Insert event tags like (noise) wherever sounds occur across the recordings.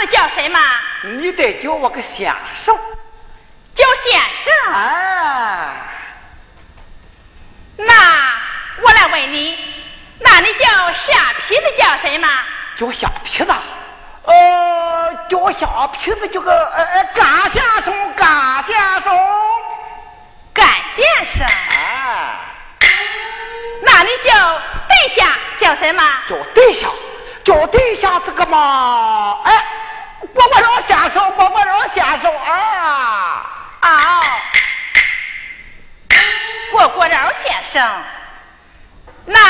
子叫什么？你得叫我个先生。叫先生。哎。那我来问你，那你叫下皮子叫什么？叫下皮子。呃，叫下皮子叫个呃呃干先生，干先生。干先生。哎。那你叫对象叫什么？叫对象。叫对象这个嘛，哎，我我老先生，我我老先生啊啊！过过饶先生，那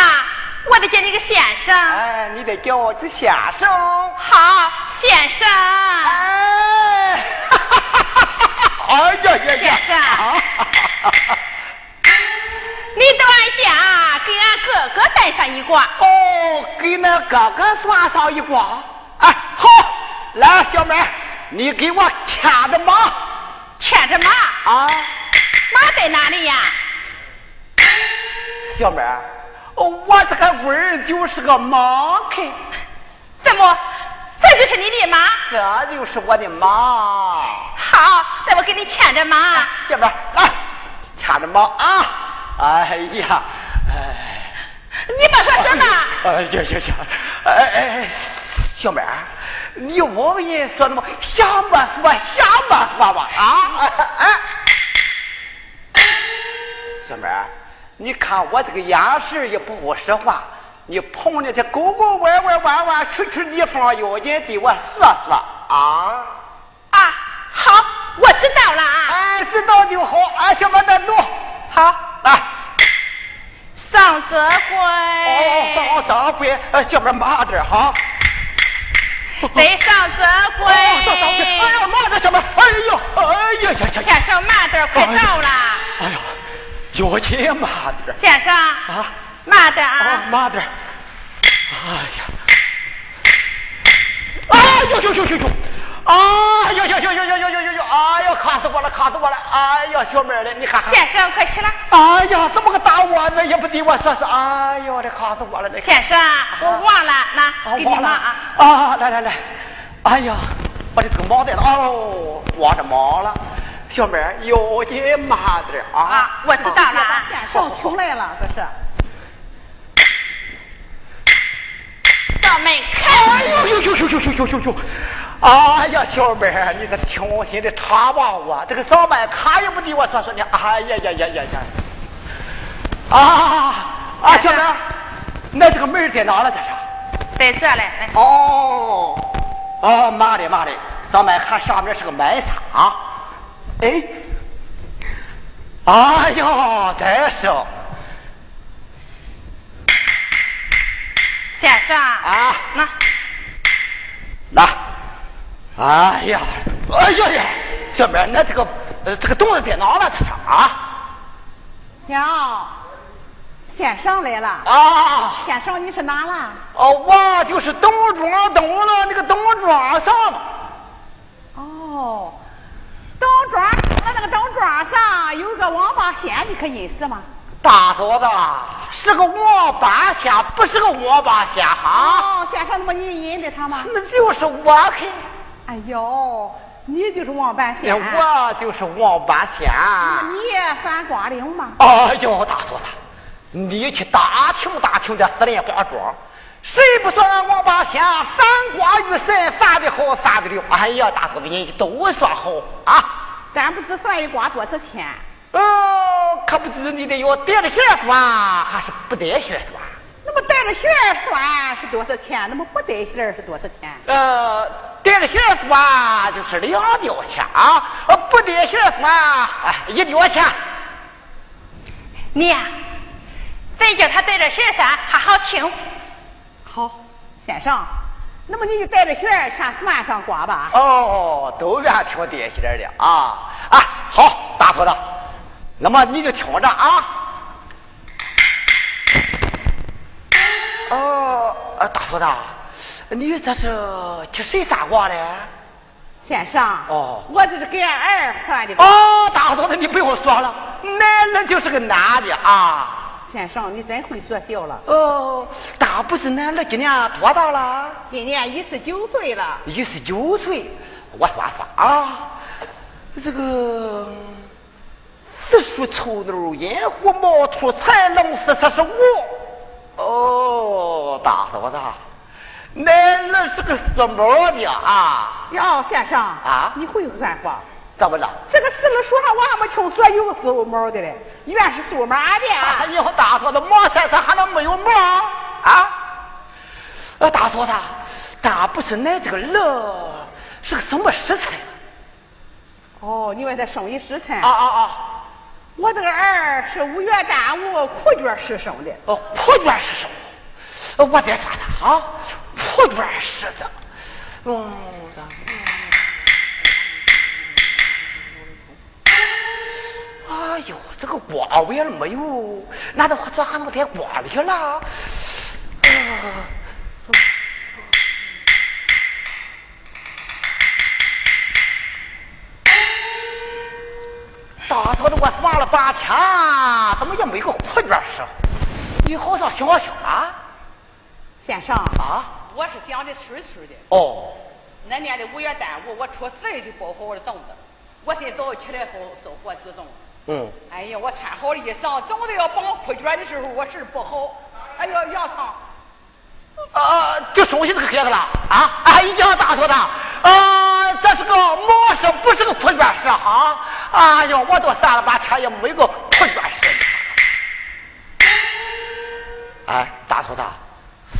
我得叫你个先生。哎，你得叫我个先生。好，先生。哎，哈哈哈哈哈！哎呀呀呀！先生。(laughs) 你到俺家给俺哥哥带上一卦哦，给那哥哥算上一卦。哎，好，来，小妹，你给我牵着马，牵着马啊，马在哪里呀？小妹，我这个味就是个马客。怎么，这就是你的马？这就是我的马。好，那我给你牵着马。小妹，来，牵着马啊。哎呀，哎，你别说什么？哎呀呀呀！哎哎，小妹儿，你王爷说的么？瞎么说，瞎么说吧？啊！哎，小妹儿，你看我这个眼神也不不实话，你碰见这沟沟弯弯弯弯曲曲地方，要紧对我说说啊！啊，好，我知道了啊！哎，知道就好。哎，小妹儿，走，好。来，上泽归。哦，上泽归，呃，小妹慢点哈。(laughs) 得上泽归。哎呀，慢点，小妹。哎呦，哎呀呀呀！先生，慢点，快到了。哎呀，有钱慢点。先生啊，慢点啊。慢点。哎呀。哎呦呦呦呦呦！哎呦呦呦呦呦呦呦呦！哎呦，卡死我了，卡死我了！哎呀，小妹儿嘞，你看看。先生，快起来！哎呀，这么个大窝子也不对我说说。哎呦，这卡死我了！先生，我忘了，那给你忙啊。啊，来来来！哎呀，我的这个忙在了哦，忘着忙了。小妹儿，有紧慢点啊！啊，我知道了。先生请来了，这是。上门开！哎呦呦呦呦呦呦呦呦！哎呀，小妹儿，你个轻心的茶吧我，这个上班卡也不给我说说呢。哎呀呀呀呀呀！啊啊，小妹儿，那这个门在哪了？这是？在这嘞。哦哦，妈的妈的，上班卡下面是个麦场。哎，哎呀，真是。先生啊，那，那。哎呀，哎呀呀，小妹，那这个呃，这个东子在哪了？这是啊？娘，先生来了啊！先生，你是哪了？哦，我就是东庄东了那个东庄上。哦，东庄那那个东庄上有个王八仙，你可认识吗？大嫂子，是个王八仙，不是个王八仙哈。哦，先生，那么你认得他吗？那就是我可。哎呦，你就是王八仙，我就是王八仙。你算卦灵吗？哎呦，大嫂子，你去打听打听这四连花庄，谁不说俺王八仙算卦与神算的好，算的溜？哎呀，大嫂子，人家都说好啊。咱不知算一卦多少钱？哦，可不知你得要带着线算，还是不带线算？那么带着线算是多少钱？那么不带线是多少钱？呃，带着线算就是两吊钱啊，呃，不带线算哎一吊钱。娘，再叫他带着线算，还好听。好，先生，那么你就带着线全算上卦吧。哦，都愿听带线的啊啊！好，大伙子，那么你就听着啊。哦，呃，大嫂子，你这是替谁算卦嘞？先生，哦，我这是给俺儿算的。哦，大嫂子，你不用说了，那那就是个男的啊。先生，你真会说笑了。哦，大不是男儿今年多大了？今年一十九岁了。一十九岁，我算算啊，这个子鼠丑牛寅虎卯兔财龙巳四十五。哦，大嫂子，恁儿是个属猫的啊？哟，先生啊，你会算卦？怎么着？这个四了书上我还没听说有属猫的嘞，原是属马的。哎呦，大嫂子，毛身上还能没有毛啊？呃，大嫂子，但不是恁这个人是个什么时辰？哦，你问他生于时辰？啊啊啊！我这个儿是五月端午苦卷时生的。哦，苦卷时生。我再算算啊，苦卷时子。嗯。哎呦，这个瓜尾了没有？难道说还能带瓜里了？啊！大头子，我算了半天，怎么也没个苦卷时？你好像想想啊，先生啊，我是想的顺顺的。哦，那年的五月端午，我初四就包好了粽子，我今早起来后烧火自粽。嗯，哎呀，我穿好了衣裳，总得要绑裤脚的时候，我事不好。哎呦，杨长，啊，就熟悉这个孩子了啊！哎呀，大嫂子，啊，这是个毛事，不是个裤卷事哈！哎呀，我都算了半天也没个裤卷事。哎，大头子，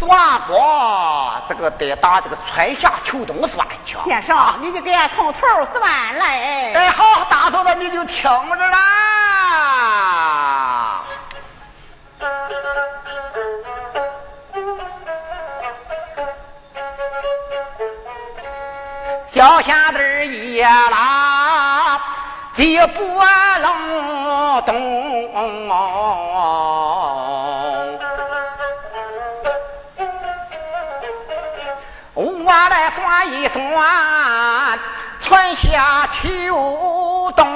算过这个得打这个春夏秋冬算去。先生，你就给俺从头算来。哎，好，大嫂子你就听着啦。小下子一拉，几不冷冬。我来算一算，春夏秋冬，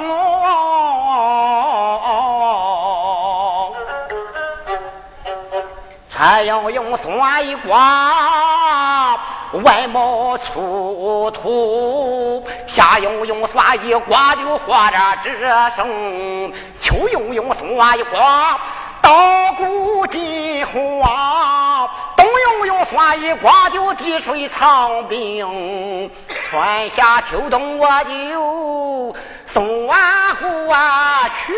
还要用算一卦，外貌出土，夏用用算一卦就活着只生，秋用用算一卦。稻谷金黄，冬用用算一卦就滴水藏冰，春夏秋冬我就算过去。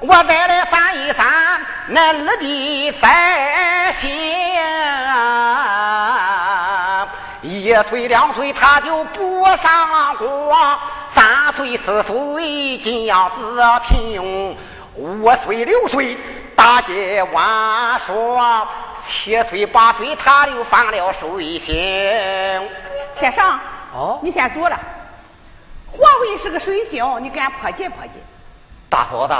我再来翻一翻那儿的翻相。一岁两岁他就不上卦，三岁四岁金样子平，五岁六岁大街玩耍，七岁八岁他就犯了水性。先生，哦你先坐了。华为是个水星，你给俺破解破解。大嫂子，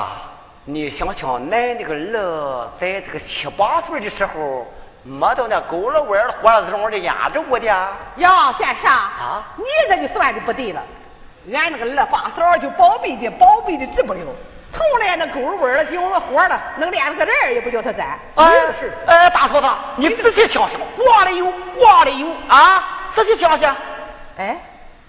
你想想，恁那个儿在这个七八岁的时候，没到那狗了弯了活了中的压着我的。呀先生，啊你这就算的不对了。俺那个二发嫂就宝贝的宝贝的治不了，从来那沟味儿了，进了活了，能连个人儿也不叫他沾。哎没有事。哎，大嫂子，你仔细想想，话里有话里有啊，仔细想想。哎，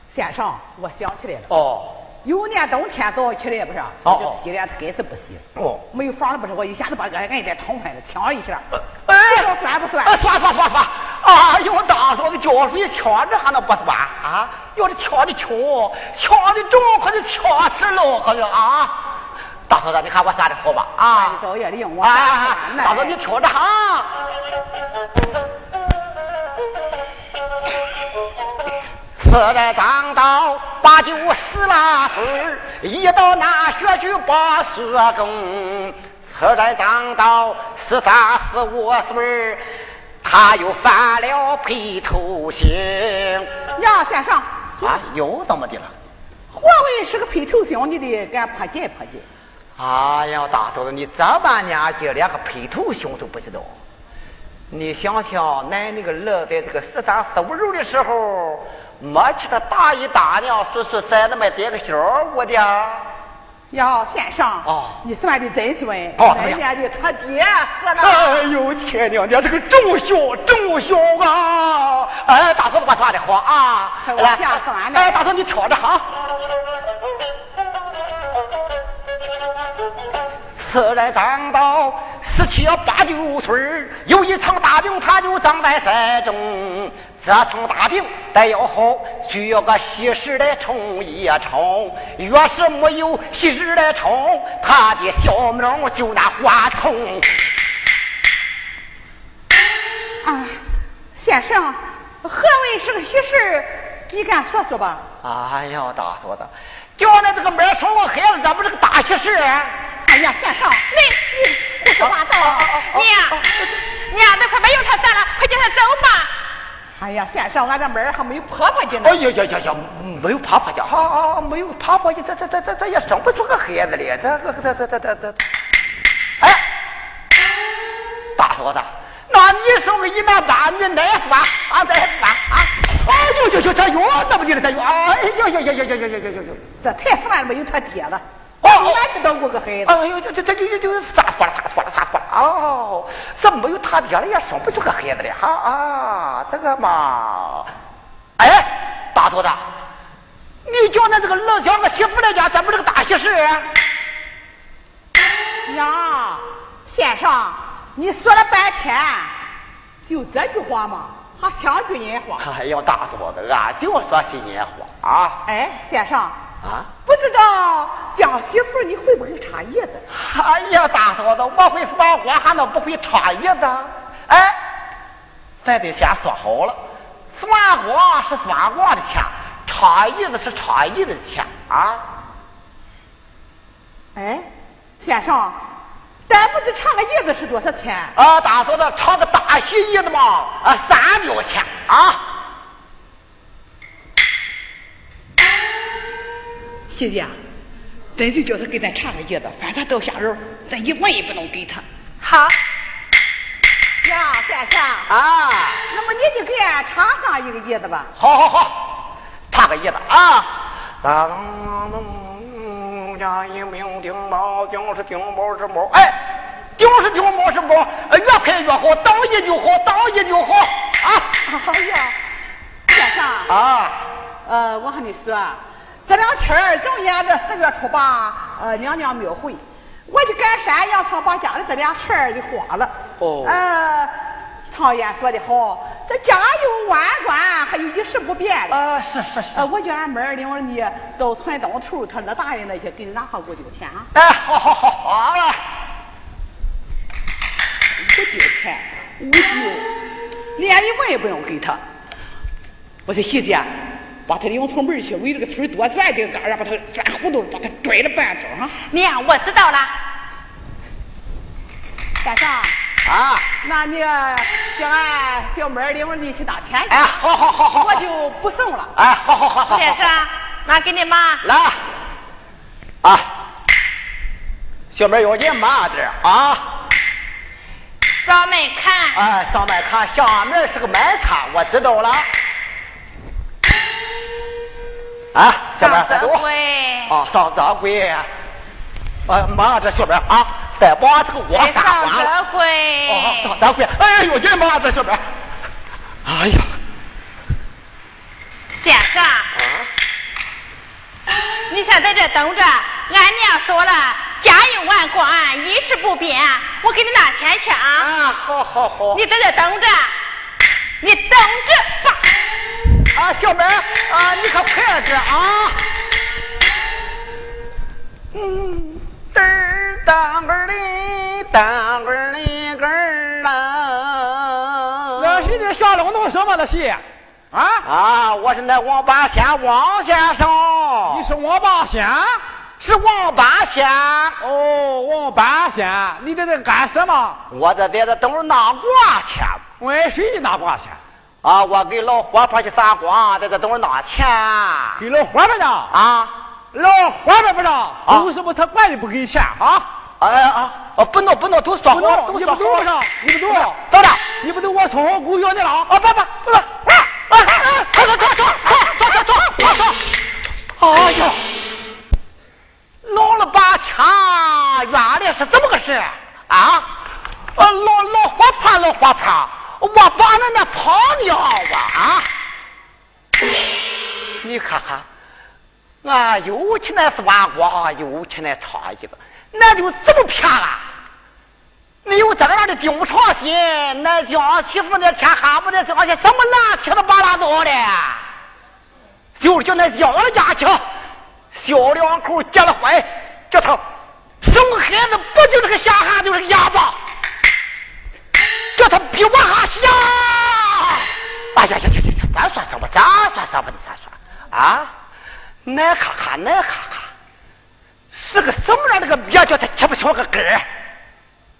先生，我想起来了，哦有年冬天早起来不是，哦我就洗脸，他该是不洗，哦，没有房子不是，我一下子把俺俺一点疼坏了，呛一下，哎，这叫算不算？哎，算算算算！哎呦，大嫂的胶水呛着还能不酸啊？要是呛的轻，呛的重，可就呛死了，可就啊！大嫂子，你看我算的好吧？啊！你早夜里用我哎哎哎，算大嫂，你听着哈。四代当道八九十拉岁，一到那学去把书中。四代当道十三四五岁，他又犯了配头刑。呀先生，啊，又怎么的了？华为是个配头刑，你得给俺破解破解。哎呀，大嫂子，你这把年纪连个配头刑都不知道。你想想，恁那个儿在这个十三四五六的时候，没去他大姨大娘叔叔婶子们点个小屋的。呀，先生，哦，你算的真准。哦，人家的他爹死了。哎呦，天娘娘，这个重孝重孝啊！哎，大嫂子，我算的慌啊！来，算了。哎，大嫂你挑着哈。此人长到十七八九岁有一场大病，他就长在山中。这场大病得要好，需要个喜事来冲一冲。越是没有喜事来冲，他的小命就那花冲。啊，先生，何为是个喜事？你敢说说吧？哎呀，大嫂子，叫那这个门生个孩子，这不是个大喜事啊！哎呀，先生，你你胡说八道！娘，娘，都快没有他咱了，快叫他走吧。哎呀，先生，俺这门还没有婆婆家呢。哎呀呀呀呀，没有婆婆家，啊啊，没有婆婆家，这这这这这也生不出个孩子来，这这这这这这这。哎，大嫂子，那你生个一男八，你哪说啊？再说啊？哎呦呦呦，这有，那不就这有？哎呦呦呦呦呦呦呦呦呦！这太烦了，没有他爹了。哦，俺去当过个孩子。哎呦，这这这就就就啥说了咋说了咋说了哦，这没有他爹了也生不出个孩子来哈啊，这个嘛，哎，大头子，你叫那这个老小个媳妇来家，咱不是个大喜事啊？呀，先生，你说了半天，就这句话吗？还抢句人话？哎呀，大头子，俺就说新年话啊！哎，先生。啊，不知道江媳妇你会不会插叶子？哎呀，大嫂子，我会算卦，还能不会插叶子？哎，咱得先说好了，算卦是算卦的钱，插叶子是插叶子的钱啊。哎，先生，咱不知插个叶子是多少钱？啊，大嫂子，插个大喜叶子嘛，啊，三吊钱啊。喜姐，咱就叫他给咱插个叶子，反正到下人，咱一文也不能给他。好。呀，先生啊，那么你就给俺插上一个叶子吧。好好好，插个叶子啊。当当家一名丁毛，丁是丁毛是毛，哎，丁是丁毛是毛，越快越好，当一就好，当一就好啊。哎呀，先生啊，呃，我和你说。这两天正沿着四月初八，呃，娘娘庙会，我去赶山羊场，把家里这俩钱就花了。哦。呃，常言说的好，这家有万贯，还有一事不变的。啊，是是是。呃，我叫俺妹儿领着你到村东头，他那大爷那些给你拿上五九钱啊。哎，好好好，好了。五九钱，五九，连一文也不用给他。我说喜姐。把他领出门去，围着个村多转几个杆，把他转糊涂，把他拽了半周哈。娘，我知道了。先生啊，那你叫俺小妹领着你去打钱去。哎，好好好好，我就不送了。哎，好好好好。先生，拿给你妈。来，啊，小妹要钱慢点啊。上门看。哎，上门看，下面是个买菜，我知道了。啊，小妹，上多啊，上掌柜，啊，妈，这小妹啊，再把这个锅上掌柜，哦，上掌柜，哎呦，你妈这小妹，哎呀，先生，你先在这等着，俺娘说了，家有万贯，一事不变，我给你拿钱去啊。啊，好好好，你在这等着，你等着吧。啊，小妹啊，你可快点啊！嗯，噔儿当个哩，当个哩个儿啦！那是你下龙弄什么的戏？啊啊！我是那王八仙王先生。你是王八仙？是王八仙。哦，王八仙，你在这干什么？我这在这等着拿卦去。为谁拿卦去？啊！我给老伙婆去撒光，这个等着拿钱。给老伙婆呢？啊，老伙婆不让，为什么他管理不给钱啊？哎呀啊！不闹不闹，都说好，都说好。你不走，走着，你不懂，我从后狗咬你了。啊不不不不！啊啊啊！走走走走走！说，哎呀，老了半天，原来是这么个事啊！啊，老老活怕老活怕，我把那那胖娘啊！你看看，俺有钱那是玩过，有钱那唱一个，那就这么骗了？没有这样的丁长心，那江媳妇那天哈不得江些什么烂铁子巴拉刀的，就是叫那姜了家去，小两口结了婚，叫他生孩子不就是个瞎汉就是个哑巴，叫他比我还瞎。哎呀呀呀呀呀！咱算什么？咱算什么的？咱算啊！那看看，那看哈，是个什么样的个鳖，叫他吃不上个根儿？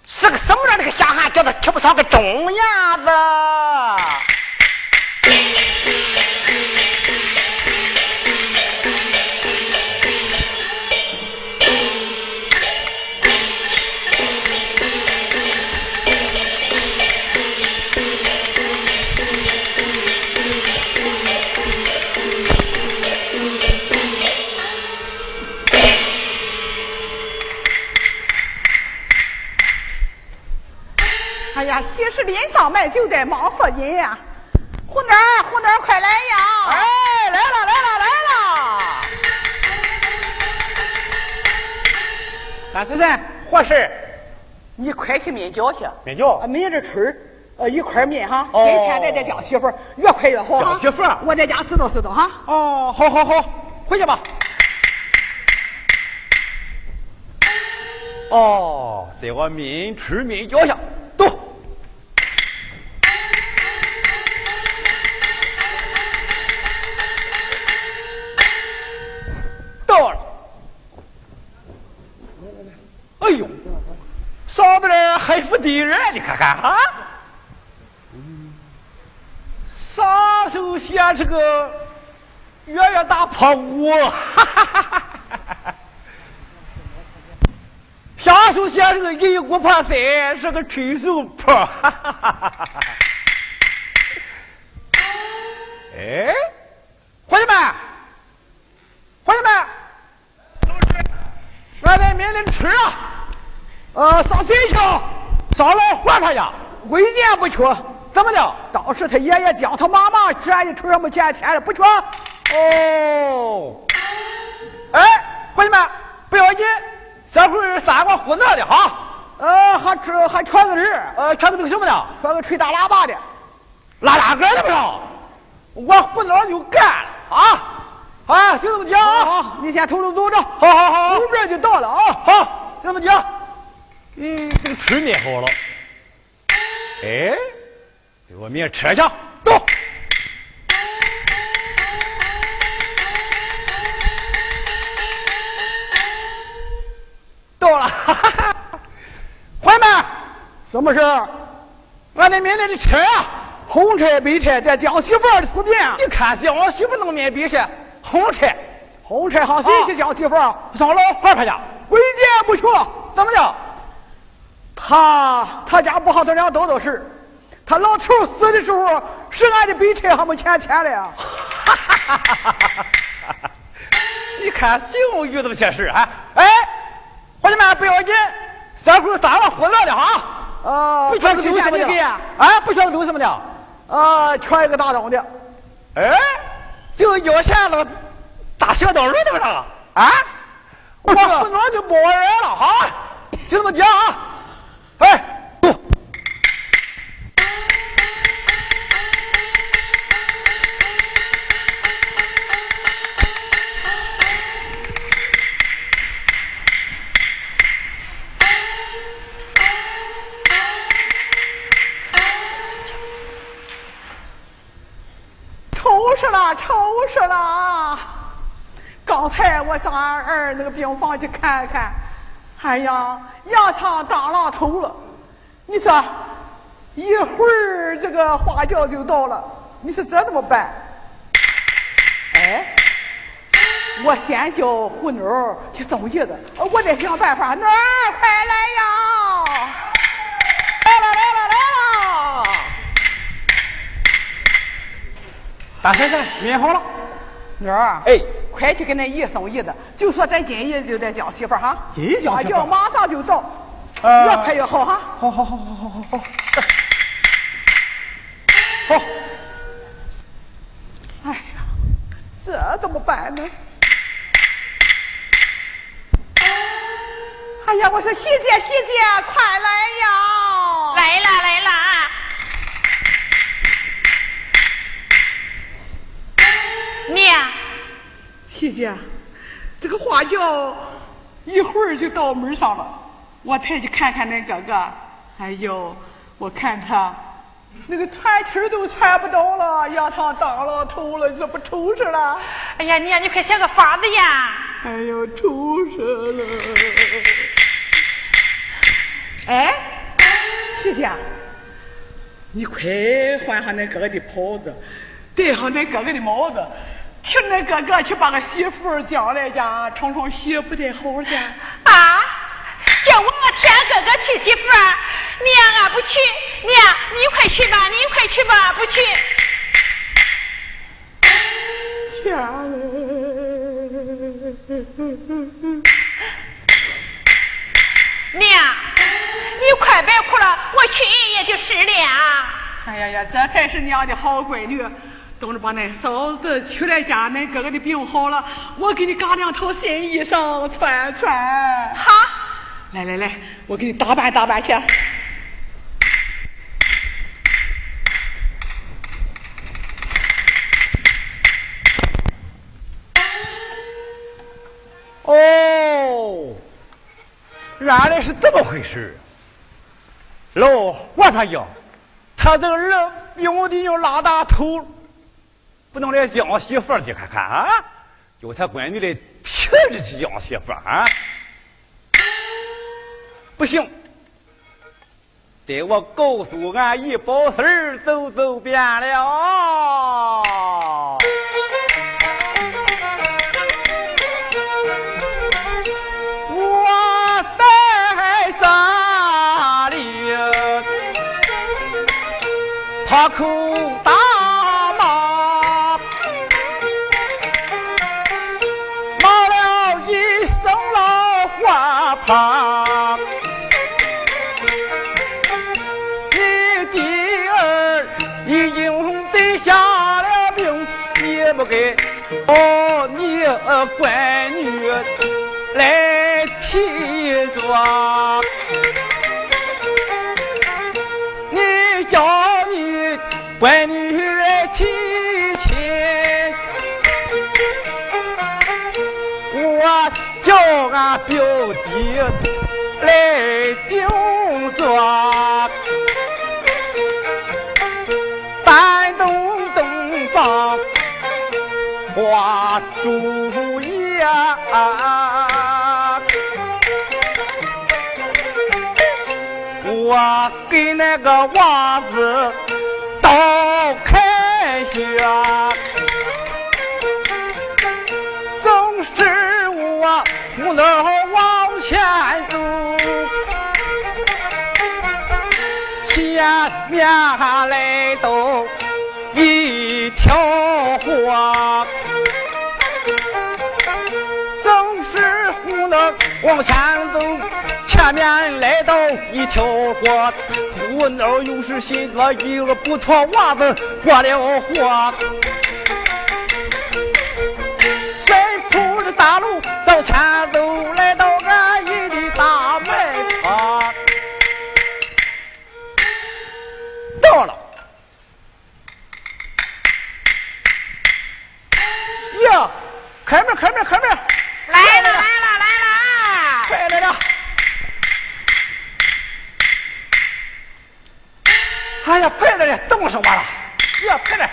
是个什么样的个瞎汉，叫他吃不上个中牙子？哎呀，喜事临上买就得忙死人呀！虎男儿，虎男儿，快来呀！哎，来了，来了，来了！大先生，或是你快去面饺去。面饺啊，明着春儿，呃，一块面哈。哦今天在这叫媳妇儿，越快越好媳妇儿我在家拾掇拾掇哈。哦，好好好，回去吧。哦，在我面吃面脚下，走。到了。哎呦，上面还服敌人，你看看啊。上手写这个月月大破屋，下手写这个一锅破三是个吹手破。(laughs) 哎，伙计们，伙计们，俺在明天吃啊，呃，上谁去？上老黄他家，贵贱不缺，怎么的？当时他爷爷讲他妈妈这一出什么见钱的不缺。哦，哎，伙计们，不要紧，这会儿三个胡闹的哈，呃，还穿还穿个人儿，呃，穿个都什么呢？穿个吹大喇叭的。拉拉杆的不是，我胡闹就干了啊！啊，就这么讲啊！好，你先偷偷走着，好好好，后边就到了啊。好，就这么讲。嗯，这个吃面好了。哎，给我面吃去，什么事？俺的面的车啊！红菜白菜在江媳妇儿的粗面，你看见我媳妇弄面比是红菜，红菜好谁去江媳妇儿？上老黄他家，贵贱不缺。怎么的？他他家不好，他俩都都是。他老头死的时候，是俺的白菜还没钱钱了呀。你看净遇这么些事啊！哎，伙计们不要紧，这会儿咱们胡闹的哈，啊，不缺个什么的？啊，不缺个东什么的。啊，穿一个大裆的。哎，就腰线了，大小刀了怎么着？啊，我不能就不玩人了哈，就这么讲啊！上俺儿那个病房去看看，哎呀，羊肠当榔头了。你说，一会儿这个花轿就到了，你说这怎么办？哎，我先叫胡妞去送叶子，我得想办法。妞儿，快来呀！来了，来了，来了！大婶婶，面好了。妞儿，哎，快去给那姨送姨子，就说咱今夜就得叫媳妇儿哈。今夜叫媳妇儿啊要马上就到，呃越快越好哈。好好好好好好好。好，哎呀，这怎么办呢？哎呀，我说喜姐，喜姐，快来呀！来了来啦！娘，喜姐，这个花轿一会儿就到门上了，我抬去看看那哥哥。哎呦，我看他那个喘气儿都喘不到了，压上当了头了，这不出事了？哎呀，娘，你快想个法子呀！哎呦，出事了！哎，谢姐，你快换上那哥哥的袍子，戴上那哥哥的帽子，替恁哥哥去把个媳妇儿将来家冲冲喜，不得好的？啊，叫我替俺哥哥娶媳妇儿，娘啊不去，娘你快去吧，你快去吧，不去。天嘞！娘，你快别哭了，我去也就是了。哎呀呀，这才是娘的好闺女。等着把那嫂子娶来家，恁哥哥的病好了，我给你嘎两套新衣裳穿穿。好，来来来，我给你打扮打扮去。哦，原来是这么回事。老和尚讲，他这个人病的要拉大头，不能来讲媳妇儿去看看啊，叫他闺女来替着去讲媳妇儿啊。不行，得我告诉俺一宝四儿走走遍了。我在乖女来替着。你叫你乖女来提亲，我叫俺表弟来顶着。山东东方花烛啊。我给那个娃子倒开血，总是我不能往前走。前面来到一条河，往前走。前面来到一条河，胡闹又是心着一个不脱袜子过了河，神铺的大路走前走，来到安逸的大卖场。到了，呀，开门，开门，开门！来了来了！快来了！哎呀，快来了，冻死我了！呀，快来！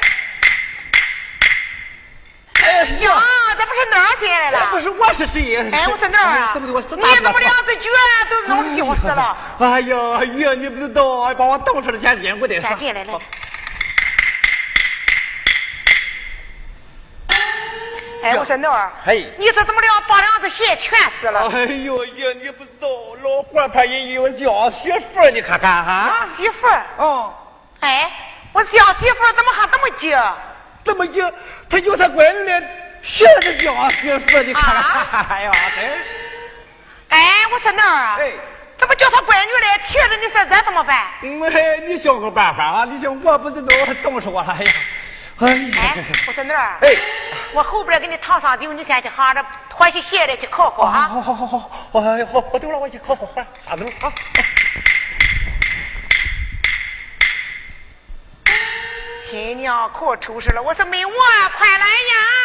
哎呀，这不是哪儿进来了？不是我是谁？哎，我是哪儿啊？这不是我，你怎么两只脚都弄丢死了？哎呀，月，你不知道，把我冻死了，先进，我得先进来来。哎，我说那儿，嘿，你这怎么了？把两只鞋全湿了。哎呦，爷，你不知道，老伙怕人有叫媳妇儿，你看看哈。媳妇儿？哦。哎，我叫媳妇儿怎么还这么急？这么急，他叫他闺女来现在叫媳妇，你看看，哎呀，真是。哎，我说那儿啊，哎，怎么叫他闺女来提着？你说这怎么办？嗯，你想个办法啊！你想，我不知道怎么说了，哎呀，哎我说那儿，哎，我后边给你烫上酒，你先去喝着脱去鞋来去烤烤啊。好好好好好，哎，好，我走了，我去烤烤快，打走啊。亲娘可出事了！我说没我，快来呀！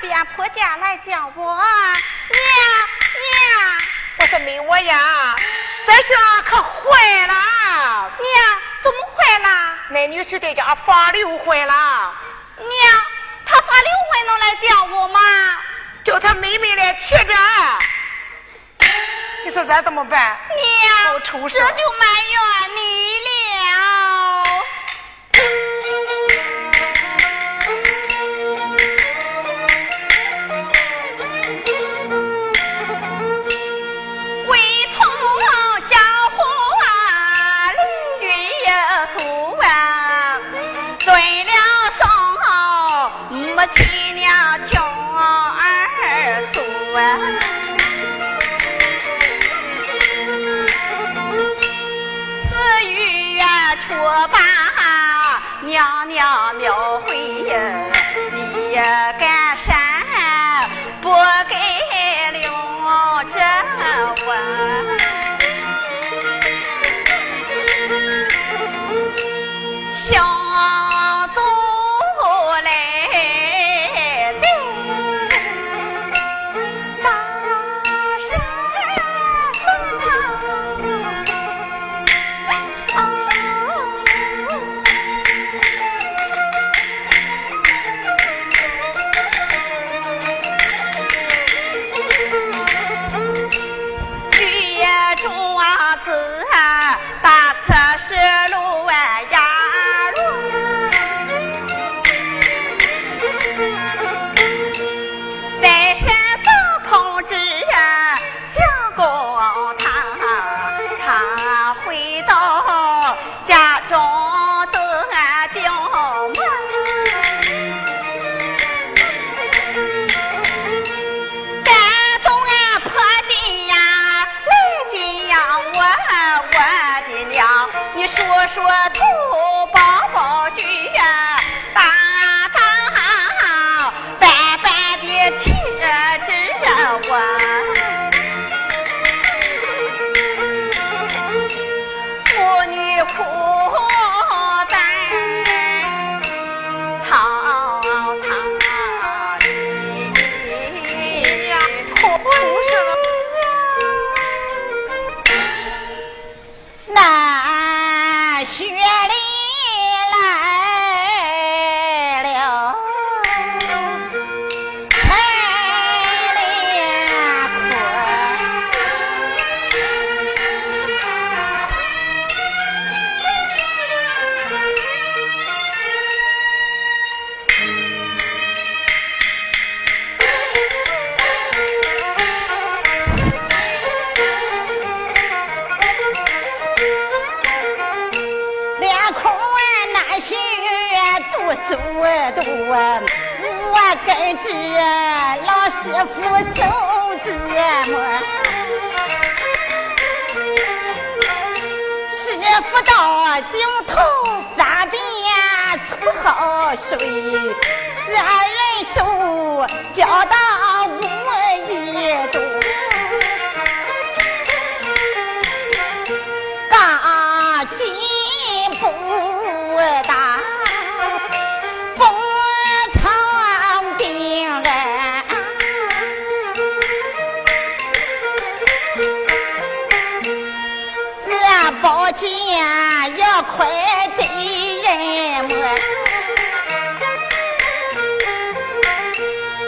边婆家来叫我娘娘我说没我呀，这下可坏了！娘，怎么坏了？那女婿在家发六婚了，娘，他发六婚能来叫我吗？叫他妹妹来提着。你说咱怎么办？娘，好出事这就埋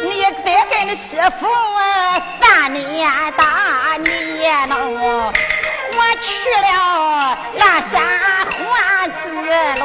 你别跟你师傅三年打年喽，我去了那山环子楼，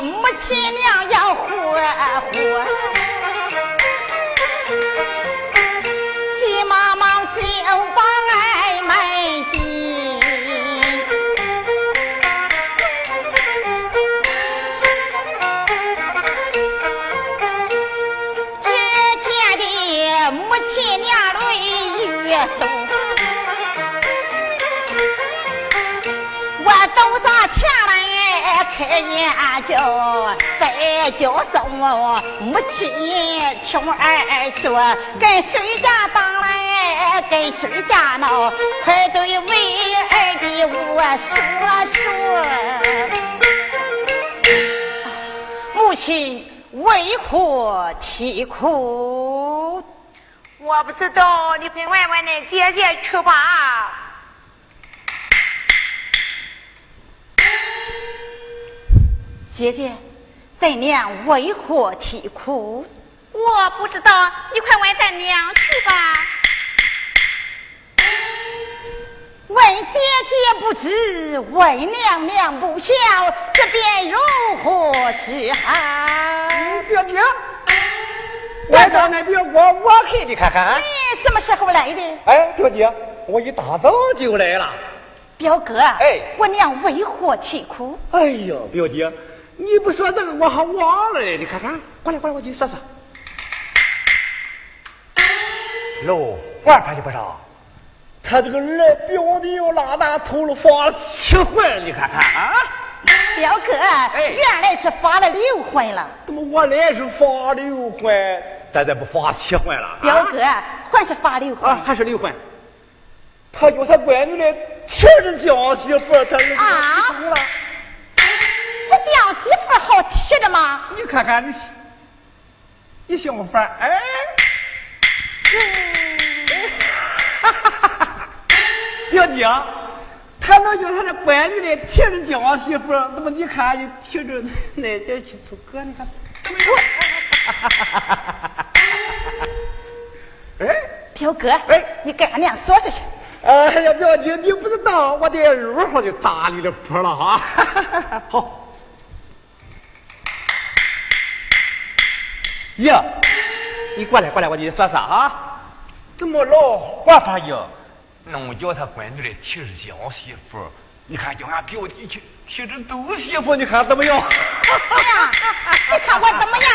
母亲娘要活活，开眼睛，白叫声母亲听儿说，跟谁家当来跟谁家闹，快对为儿的我说说。母亲为何啼哭？我不知道，你快问问你姐姐去吧。姐姐，咱娘为何啼哭？我不知道，你快问咱娘去吧。问姐姐不知，问娘娘不晓，这便如何是好？表姐，我到那表哥，我给你看看。你什么时候来的？哎，表姐，我一大早就来了。表哥，哎我娘为何啼哭？哎呦，表弟，你不说这个我还忘了嘞。你看看，过来过来，我给你说说。喽，玩他去不少。他这个儿表弟又拉大头了，发了七婚了，你看看啊！表哥，哎原来是发了六婚了。怎么我来是发六婚，咱这不发七婚了？表哥，还是发六婚。啊，还是六婚。他叫他闺女来听着叫媳妇，他儿子啊离婚了。这娘媳妇好提着吗？你看看你，你 (laughs) 媳妇儿，哎，表弟啊，他能叫他的闺女来提着叫媳妇，那么你看你提着那点去出歌，你看，(laughs) 哎。表哥，哎你跟俺娘说说去。哎呀，表弟，你不知道，我得二号就打你的谱了哈。(laughs) 好。呀，你过来过来，我给你说说啊。怎么老活法呀？弄叫他闺女来提着叫媳妇，你看叫俺表弟去提着都媳妇，你看怎么样？呀，你看我怎么样？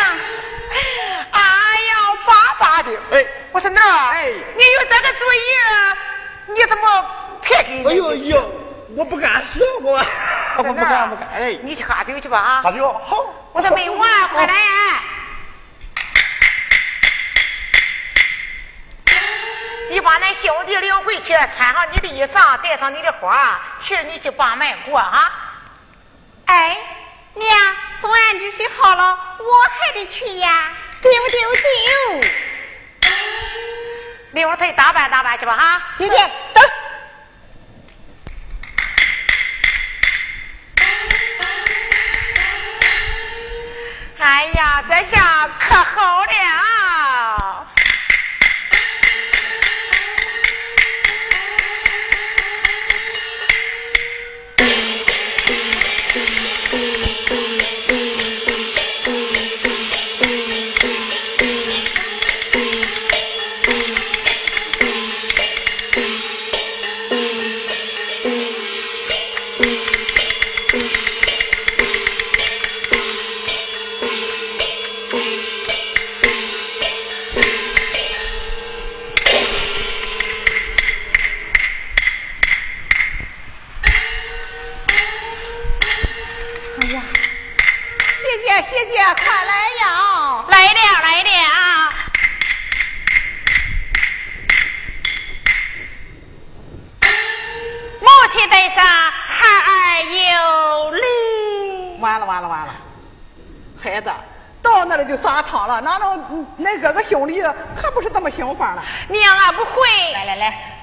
(laughs) 哎呀，巴巴的！哎，我说那，哎你有这个主意，你怎么撇给哎呦呦，我不敢说我，我不敢不敢。哎，你去喝酒去吧啊！喝酒好。我说没完，快来！你把那兄弟领回去，穿上你的衣裳，带上你的花，提着你去帮门过啊！哎，娘，都安居睡好了，我还得去呀！丢丢丢！领着他打扮打扮去吧哈！姐姐，走。哎呀，这下可好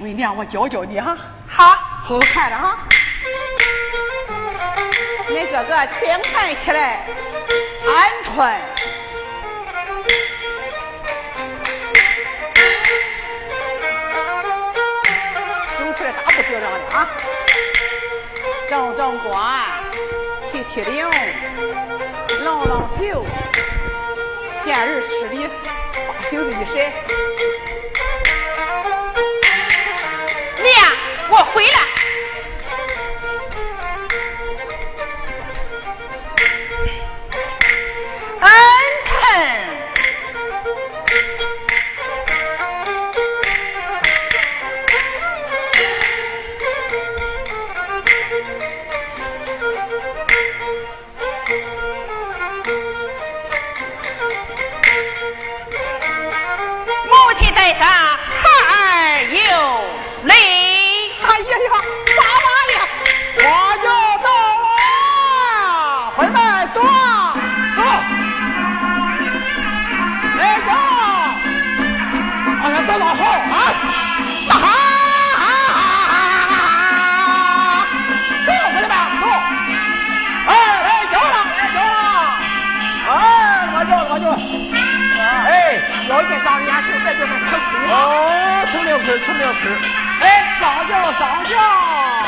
为娘我教教你哈，好，好好看着哈。恁哥哥轻弹起来，俺快！走起来大步漂亮的啊！正正光，七七零，冷冷袖，见人施礼，把袖子一甩。我回来。安藤。母亲在上。吃不了，吃哎，上轿，上轿。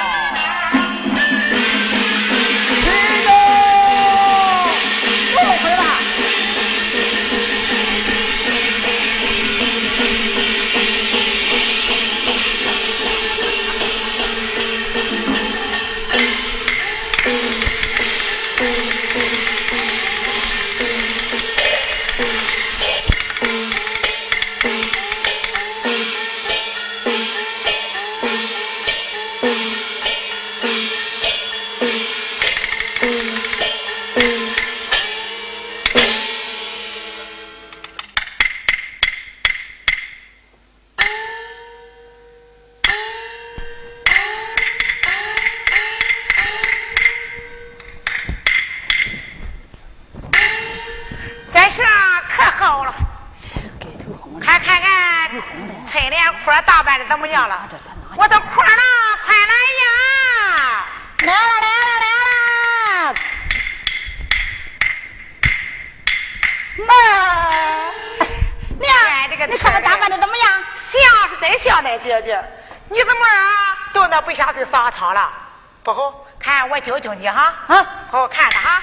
教教你哈，嗯，好好看着哈。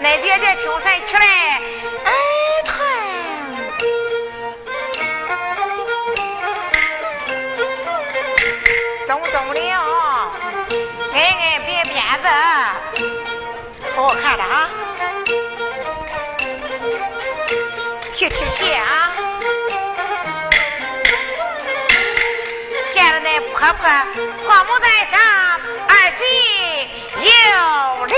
恁姐姐清晨起来，哎，疼，中中的啊，挨挨别鞭子，好好看着哈，婆婆，婆母在上，儿媳有礼。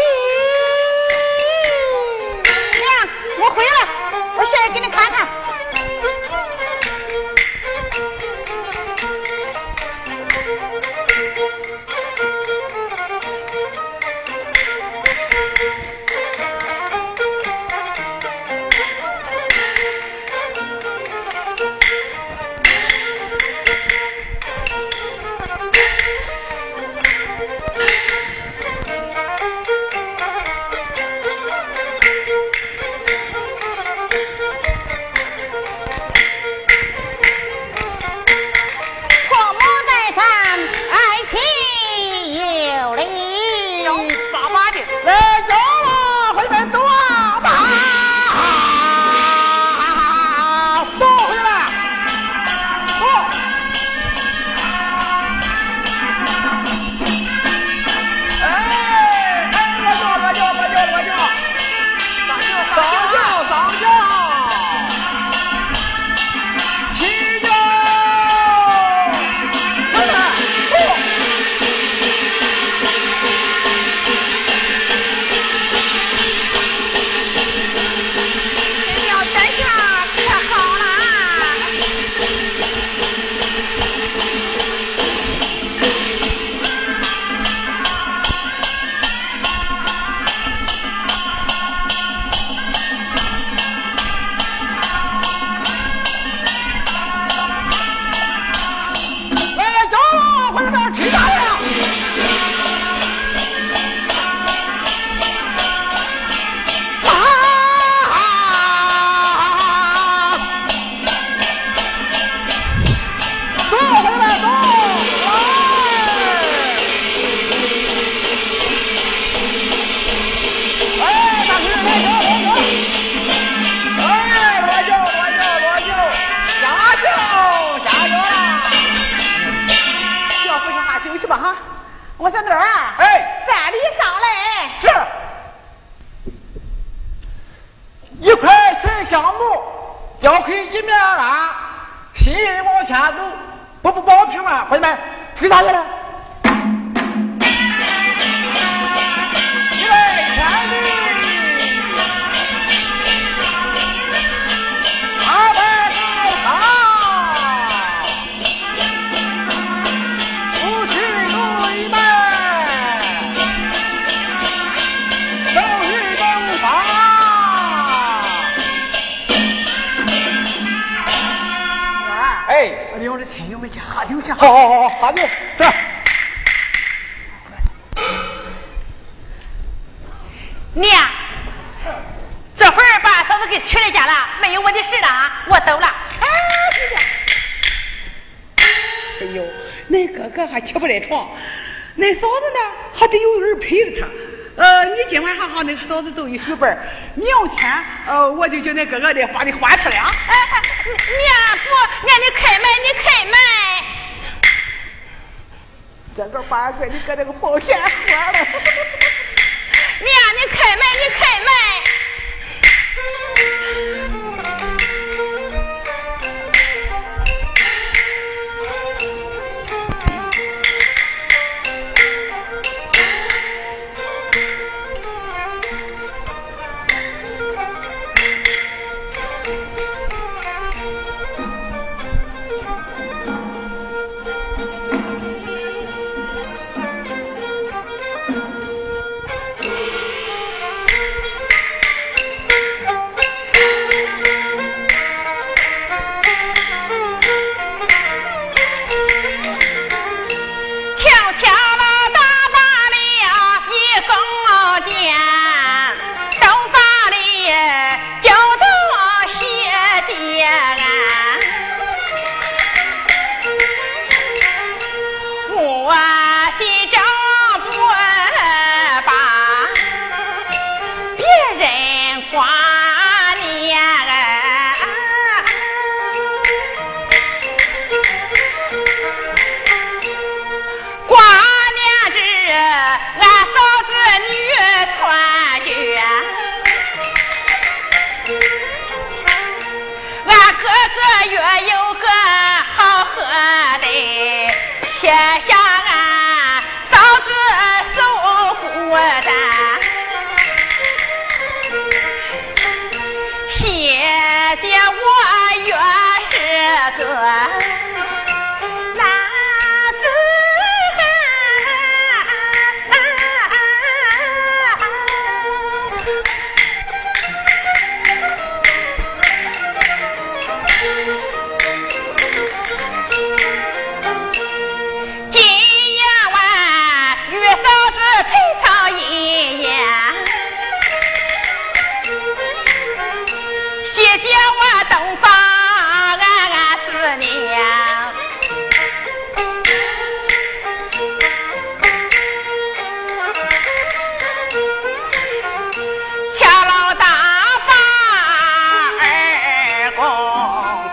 老子都一岁半，明天呃，我就叫那哥哥的发的。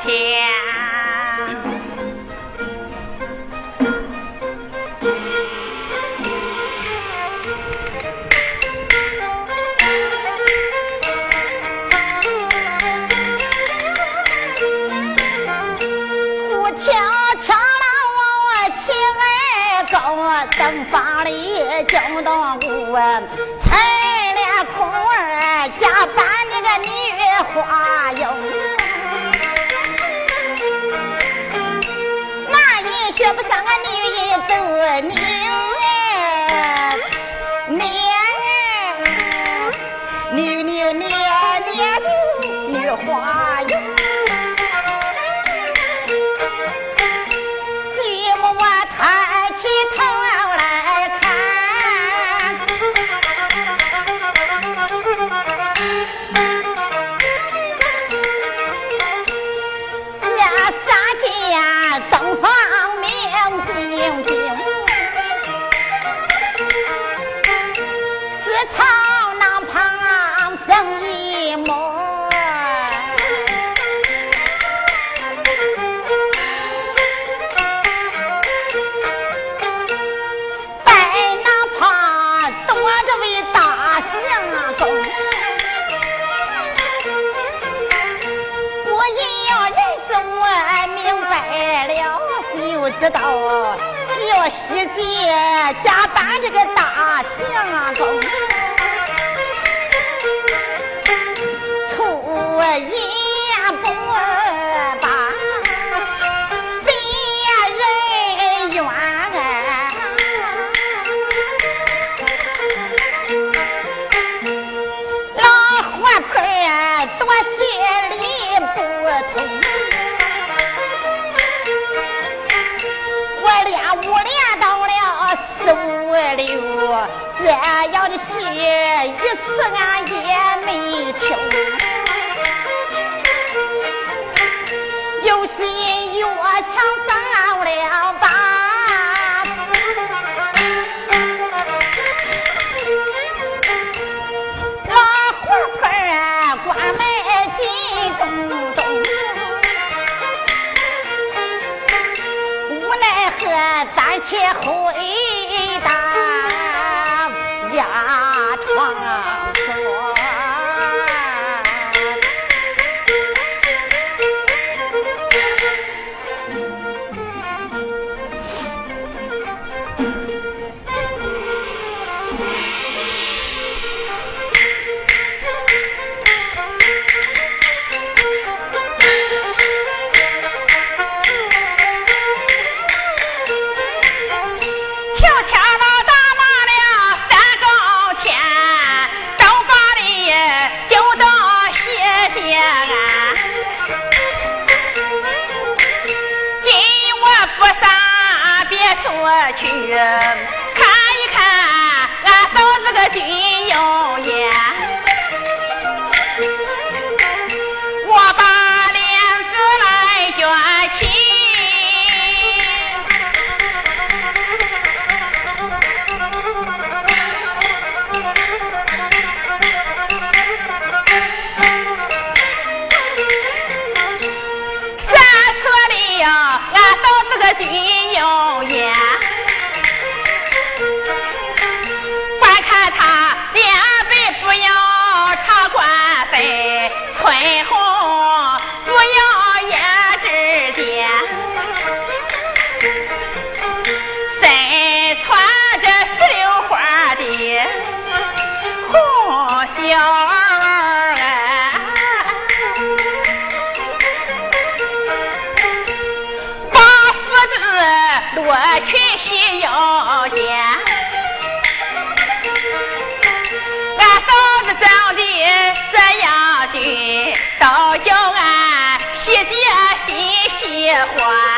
天，我悄悄来，我起来，到我灯房里叫到我。爹加班，这个大象啊。这样的事一次俺也没听。有心越强，咱了吧。姐，俺嫂子长得这样俊，倒叫俺喜姐心喜欢。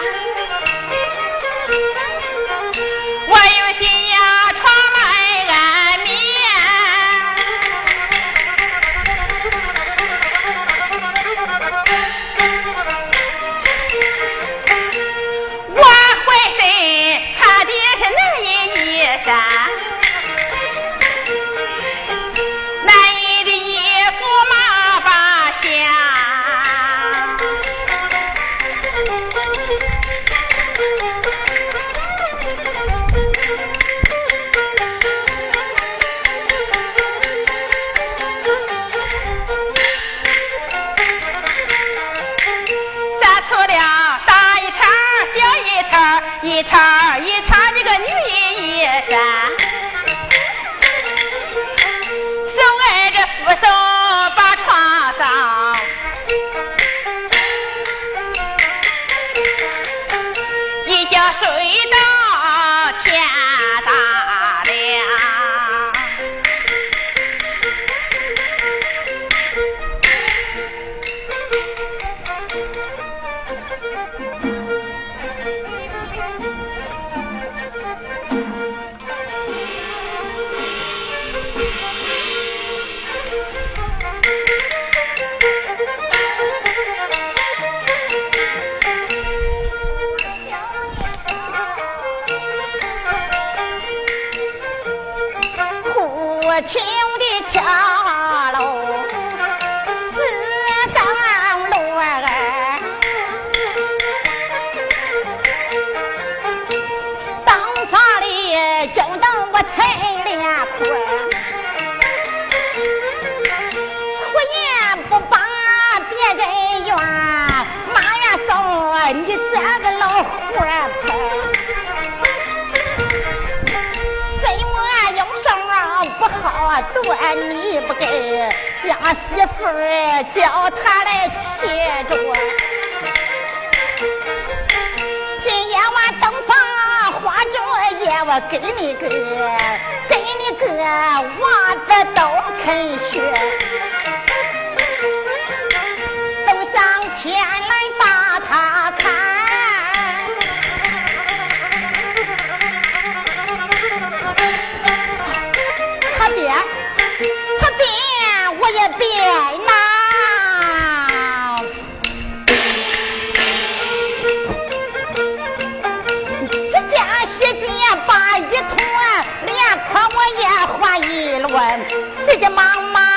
你这个老活婆，什么营生不好做，你不给家媳妇儿叫他来贴着。今夜晚灯房花烛夜，我给你个，给你个娃子都肯学。都上前来妈妈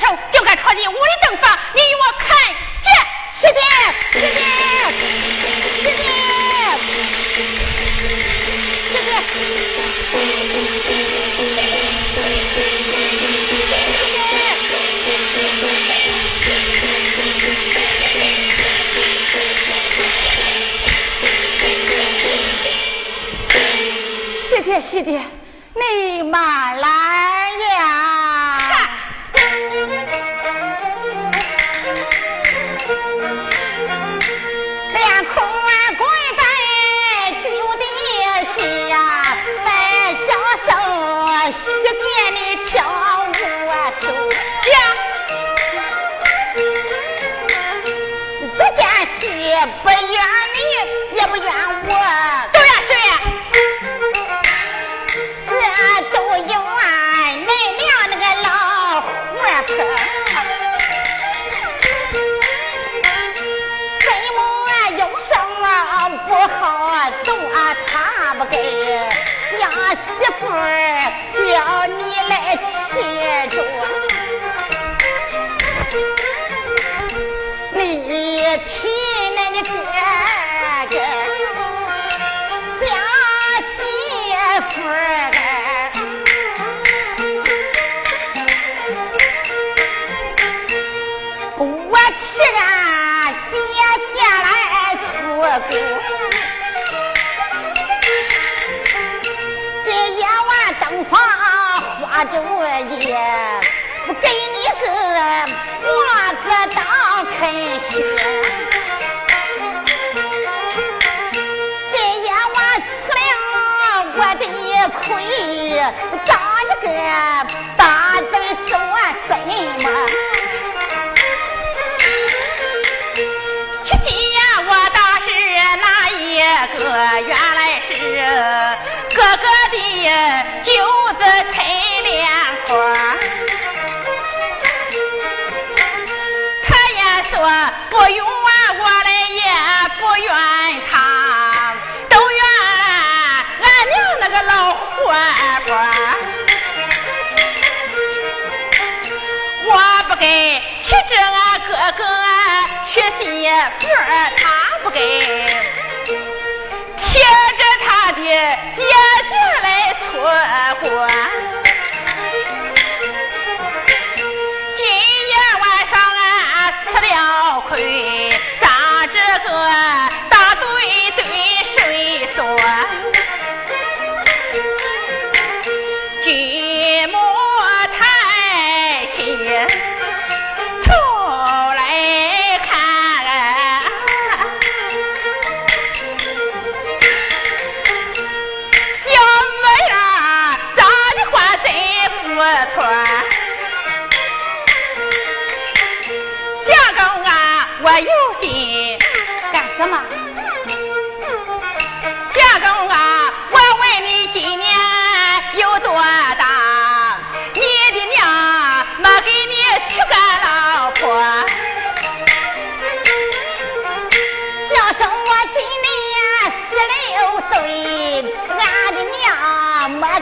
手，就该闯进我的正房。你与我看见，师弟，师弟，师弟，师弟，师弟，师弟，师弟，师弟你慢来不花烛夜，不给你个娃子当肯学。今夜我吃了我的亏，咋一个大嘴说什么？七七呀，我倒是哪一个？原来是哥哥的娶媳妇儿，他不给贴着他的姐姐来撮合。今夜晚上俺吃了亏，咋这个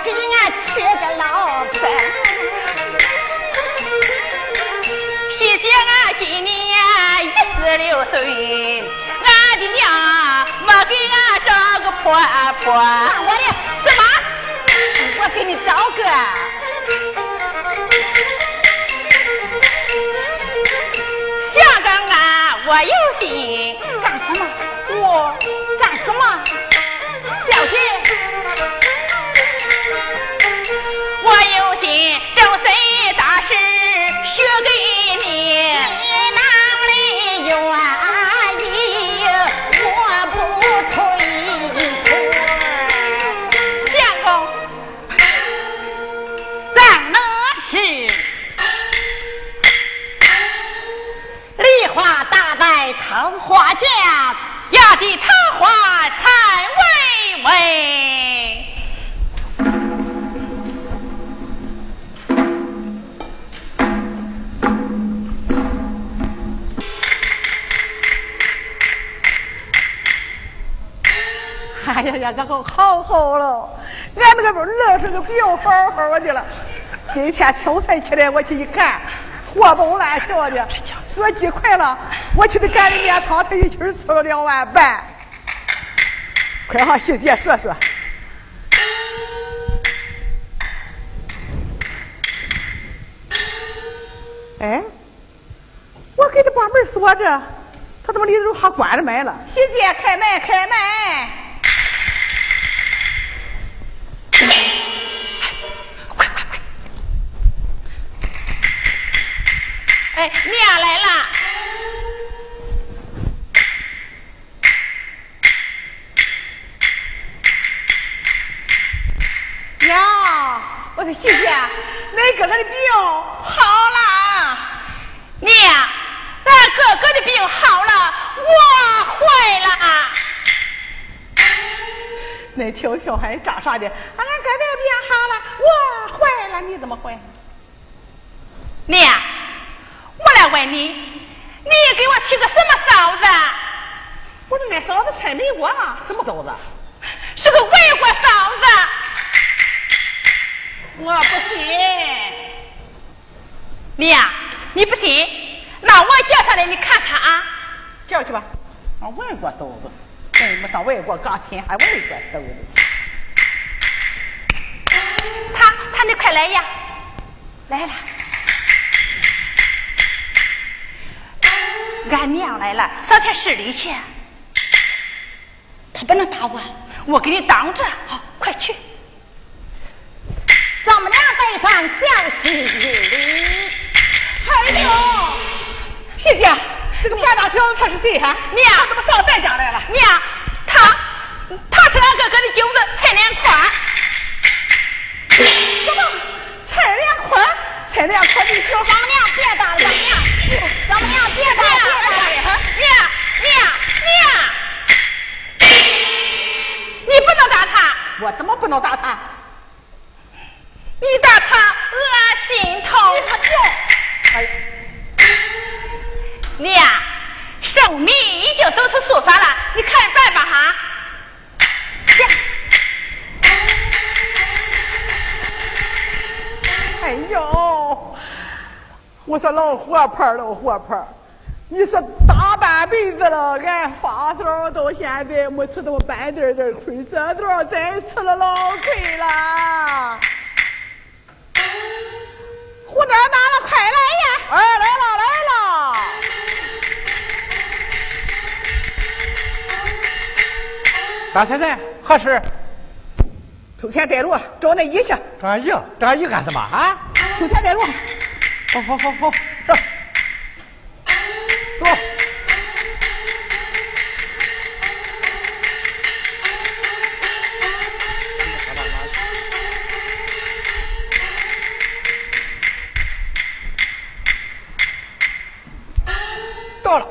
给俺娶个老婆。提姐俺今年一十六岁，俺的娘没给俺找个婆婆。我的什么？我给你找个。相公啊，我有心哎呀呀，这个好好了，俺那个不愣是个病好好的了。今天清晨起来，我去一看，活蹦乱跳的，说几块了，我去的干的面汤，他一气吃了两碗半。快上细姐说说。哎，我给他把门锁着，他怎么里头还关着门了？细姐，开门，开门！哎，娘来了。娘，我的细姐，恁哥哥的病好了。娘，俺哥哥的病好了，我坏了。恁听听，还咋啥的？俺哥的病好了，我坏了，你怎么坏？娘，我来问你，你给我娶个什么嫂子？不是俺嫂子猜没过啊，什么嫂子？是个外国嫂子。我不信。你呀，你不信？那我叫上来，你看看啊。叫去吧。啊，外国嫂子，真没上外国钢琴，还外国嫂子。他他，你快来呀！来了。俺娘来了，上前施礼去。他不能打我，我给你挡着。好，快去。咱们俩带上小喜礼。哎呦，细姐，这个半大小他是谁哈？娘他怎么上咱家来了？娘，他他是俺哥哥的舅子蔡连宽。什么？蔡连宽？蔡连宽的小咱们娘别打了，咱们俩，怎么样别打了，别打了。娘娘娘，你不能打他，我怎么不能打他？你打他俺心疼。你可别！哎呀，娘，生米已经都是书法了，你看着办吧哈。哎呦，我说老活泼老活泼，你说大半辈子了，俺发嫂到现在没吃到半点点亏，这段真吃了老亏了。胡大大了，快来呀！哎，来了来了。大先生，何事？偷钱带路，找那姨去。找俺姨，找俺姨干什么啊？偷钱带路，好好好好，走。走。到了，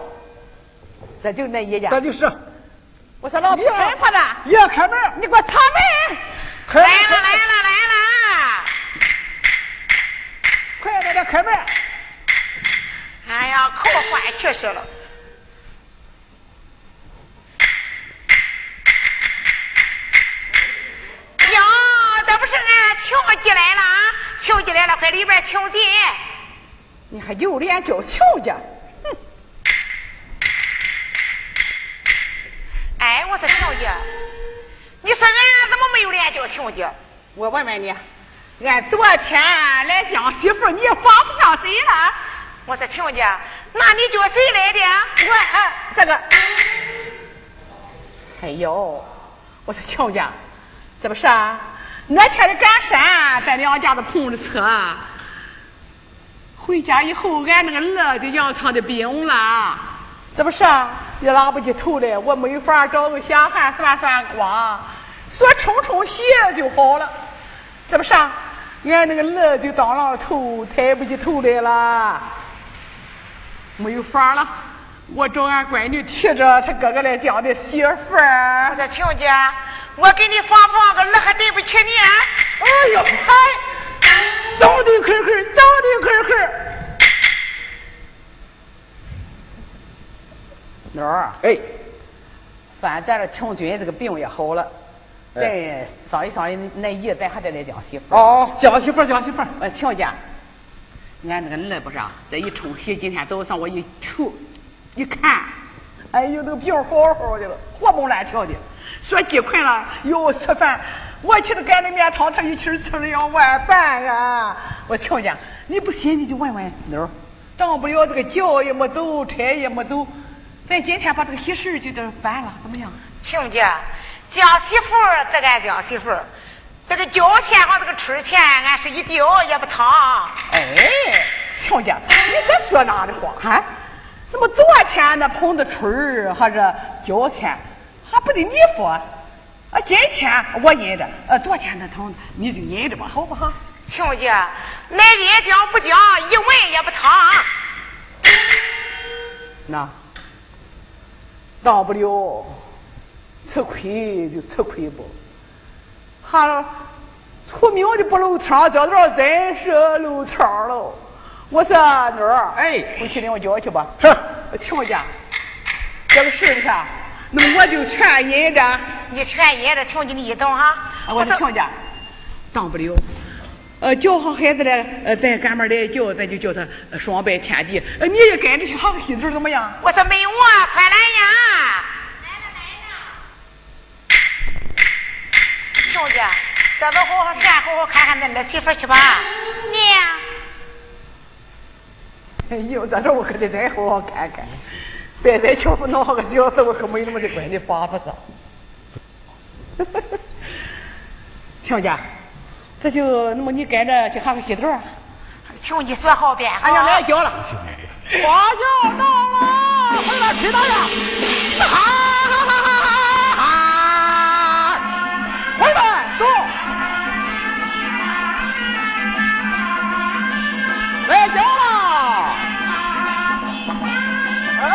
这就是那一家。这就是。我说老太婆子，爷开门，你给我擦门。来了来了来了！开门。哎呀，口换气死了。哟，这不是俺亲家来了啊！亲家来了，快里边请进。你还有脸叫亲家？哼！哎，我说亲家，你说俺怎么没有脸叫亲家？我问问你，俺昨天来讲媳妇，你仿不上谁了？我说亲家，那你叫谁来的？我啊，这个，哎呦，我说亲家，这不是啊？那天的赶山，咱两家子碰着车，回家以后，俺那个儿子羊肠的病了，这不是啊？也拉不起头来，我没法找个小孩算算光，说冲冲喜就好了，这不是啊？俺那个儿就当了头，抬不起头来了。没有法了，我找俺闺女提着她哥哥来讲的媳妇儿。我说亲家，我给你放放个儿还对不起你。哎呦，嗨，早的快快，早的快快。哪儿，哎，反正这庆军这个病也好了，再商议商议那姨，咱还得来讲媳妇。哦，讲媳妇，讲媳妇。呃，亲家。俺那个儿不是啊，这一冲洗，今天早上我一去一看，哎呦，那个病好好的了，活蹦乱跳的。说几困了，又吃饭，我去他干的面汤，他一气吃了两碗半啊！我亲家，你不信你就问问妞儿，当不了这个轿也没走，车也没走，咱今天把这个喜事就这办了，怎么样？亲家，讲媳妇这俺讲媳妇这个交钱和这个出钱，俺是一点也不烫。哎，亲家，你这说哪的话？啊，那么昨天那捧的春儿还是交钱，还不得你付？啊，今天我忍着，呃，昨天那疼你就忍着吧，好不好？亲家，那人讲不讲，一文也不烫。那，当不了，吃亏就吃亏不。哈，出名的不露场，叫着人是露场喽。我说女儿，哎，回去领我教去吧。是，亲家，这个事情，那么我就全忍着。你全忍着，亲家你一等哈。我说亲家，当不了。呃，教上孩子了，呃，咱赶忙来教，咱就叫他双拜天地。呃，你也跟着去喊个喜字怎么样？我说没有啊，快来呀！亲家，咱都好好先好好看看恁儿媳妇去吧。娘，哎呦，这这我可得再好好看看。别再巧妇弄好个饺子，我可没那么的管你巴不上。(laughs) 亲家，这就那么你跟着去喊个喜字儿。亲家说好便俺娘来叫了，花轿到了，回来去哪呀？哈哈哈哈走，来交了。哎，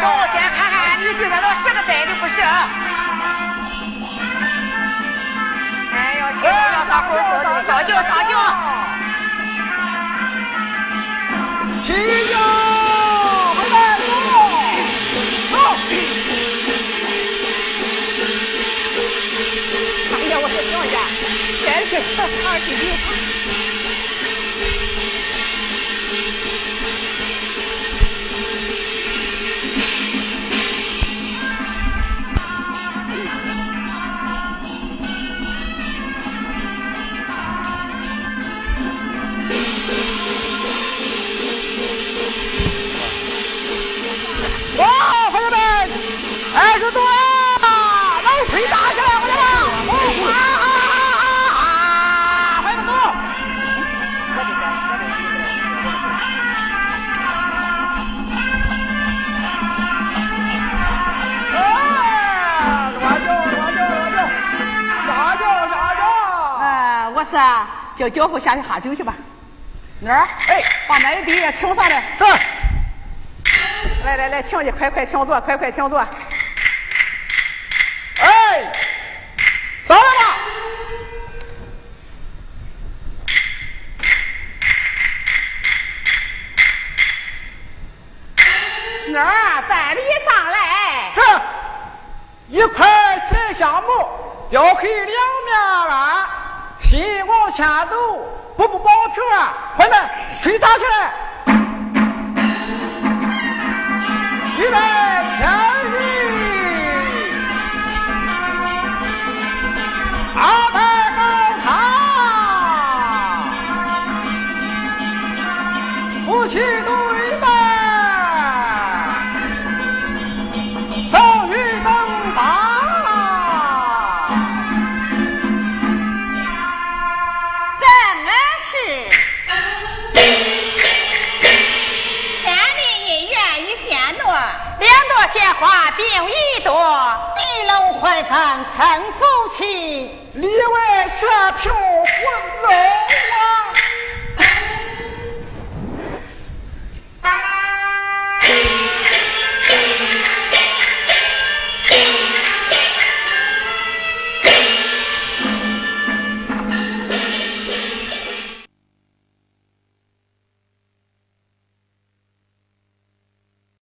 等我先看看俺女婿他都是个真的不是。哎呦，亲家要上火锅的，上酒上酒。是是啊，叫脚夫下去喝酒去吧。女儿，哎，把那给也请上来。是。来来来，请你，快快请坐，快快请坐。哎，上来吧。女儿，办理上来。是。一块沉香木，雕刻两面栏。鸡往下走不不保平啊朋友们腿打起来。预备开始啊龙欢凤成夫妻。里外雪飘滚。